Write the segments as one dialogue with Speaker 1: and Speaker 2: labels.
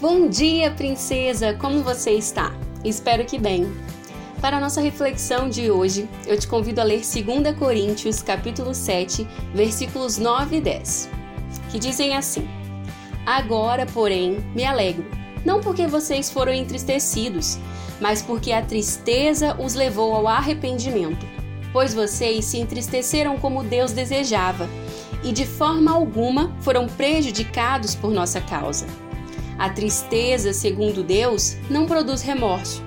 Speaker 1: Bom dia, princesa! Como você está? Espero que bem. Para a nossa reflexão de hoje, eu te convido a ler 2 Coríntios, capítulo 7, versículos 9 e 10, que dizem assim: Agora, porém, me alegro, não porque vocês foram entristecidos, mas porque a tristeza os levou ao arrependimento, pois vocês se entristeceram como Deus desejava, e de forma alguma foram prejudicados por nossa causa. A tristeza, segundo Deus, não produz remorso,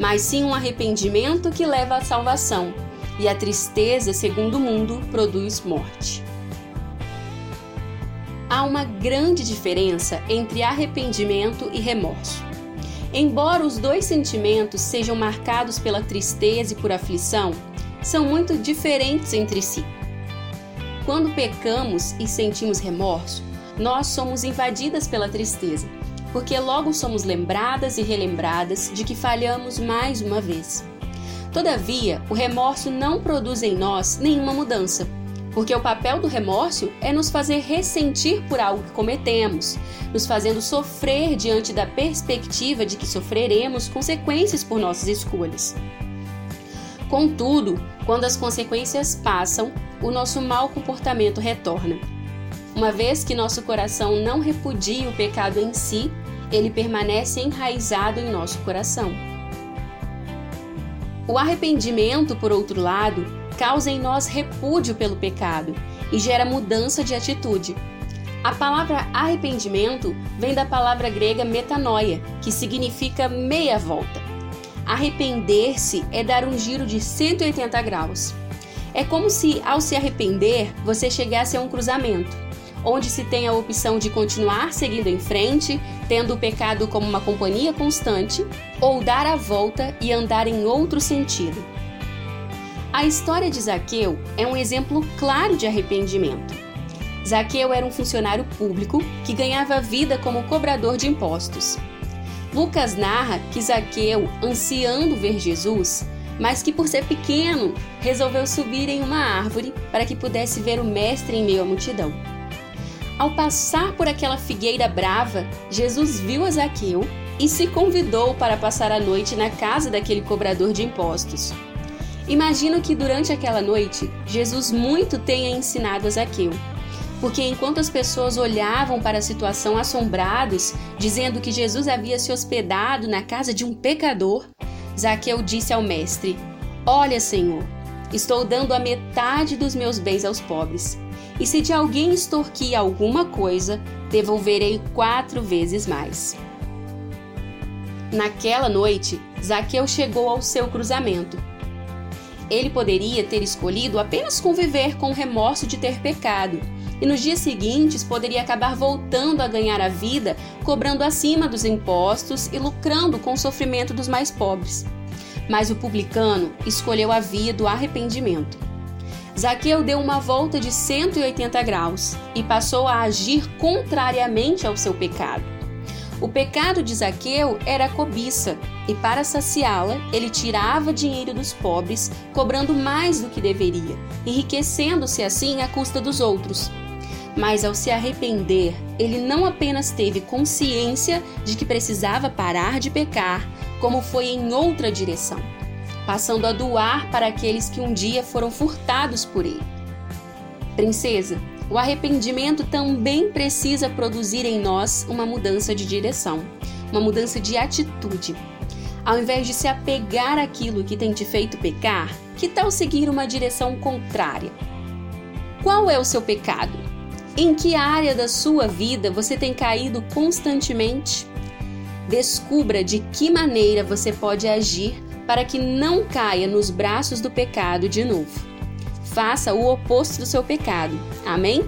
Speaker 1: mas sim um arrependimento que leva à salvação, e a tristeza, segundo o mundo, produz morte. Há uma grande diferença entre arrependimento e remorso. Embora os dois sentimentos sejam marcados pela tristeza e por aflição, são muito diferentes entre si. Quando pecamos e sentimos remorso, nós somos invadidas pela tristeza porque logo somos lembradas e relembradas de que falhamos mais uma vez. Todavia, o remorso não produz em nós nenhuma mudança, porque o papel do remorso é nos fazer ressentir por algo que cometemos, nos fazendo sofrer diante da perspectiva de que sofreremos consequências por nossas escolhas. Contudo, quando as consequências passam, o nosso mau comportamento retorna. Uma vez que nosso coração não repudia o pecado em si, ele permanece enraizado em nosso coração. O arrependimento, por outro lado, causa em nós repúdio pelo pecado e gera mudança de atitude. A palavra arrependimento vem da palavra grega metanoia, que significa meia volta. Arrepender-se é dar um giro de 180 graus. É como se, ao se arrepender, você chegasse a um cruzamento onde se tem a opção de continuar seguindo em frente, tendo o pecado como uma companhia constante, ou dar a volta e andar em outro sentido. A história de Zaqueu é um exemplo claro de arrependimento. Zaqueu era um funcionário público que ganhava vida como cobrador de impostos. Lucas narra que Zaqueu, ansiando ver Jesus, mas que por ser pequeno, resolveu subir em uma árvore para que pudesse ver o mestre em meio à multidão. Ao passar por aquela figueira brava, Jesus viu a Zaqueu e se convidou para passar a noite na casa daquele cobrador de impostos. Imagino que durante aquela noite, Jesus muito tenha ensinado a Zaqueu, porque enquanto as pessoas olhavam para a situação assombrados, dizendo que Jesus havia se hospedado na casa de um pecador, Zaqueu disse ao mestre: Olha, Senhor, estou dando a metade dos meus bens aos pobres. E se de alguém extorquir alguma coisa, devolverei quatro vezes mais. Naquela noite, Zaqueu chegou ao seu cruzamento. Ele poderia ter escolhido apenas conviver com o remorso de ter pecado, e nos dias seguintes poderia acabar voltando a ganhar a vida, cobrando acima dos impostos e lucrando com o sofrimento dos mais pobres. Mas o publicano escolheu a via do arrependimento. Zaqueu deu uma volta de 180 graus e passou a agir contrariamente ao seu pecado. O pecado de Zaqueu era a cobiça, e para saciá-la, ele tirava dinheiro dos pobres, cobrando mais do que deveria, enriquecendo-se assim à custa dos outros. Mas ao se arrepender, ele não apenas teve consciência de que precisava parar de pecar, como foi em outra direção passando a doar para aqueles que um dia foram furtados por ele. Princesa, o arrependimento também precisa produzir em nós uma mudança de direção, uma mudança de atitude. Ao invés de se apegar àquilo que tem te feito pecar, que tal seguir uma direção contrária? Qual é o seu pecado? Em que área da sua vida você tem caído constantemente? Descubra de que maneira você pode agir para que não caia nos braços do pecado de novo. Faça o oposto do seu pecado. Amém?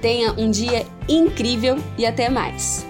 Speaker 1: Tenha um dia incrível e até mais.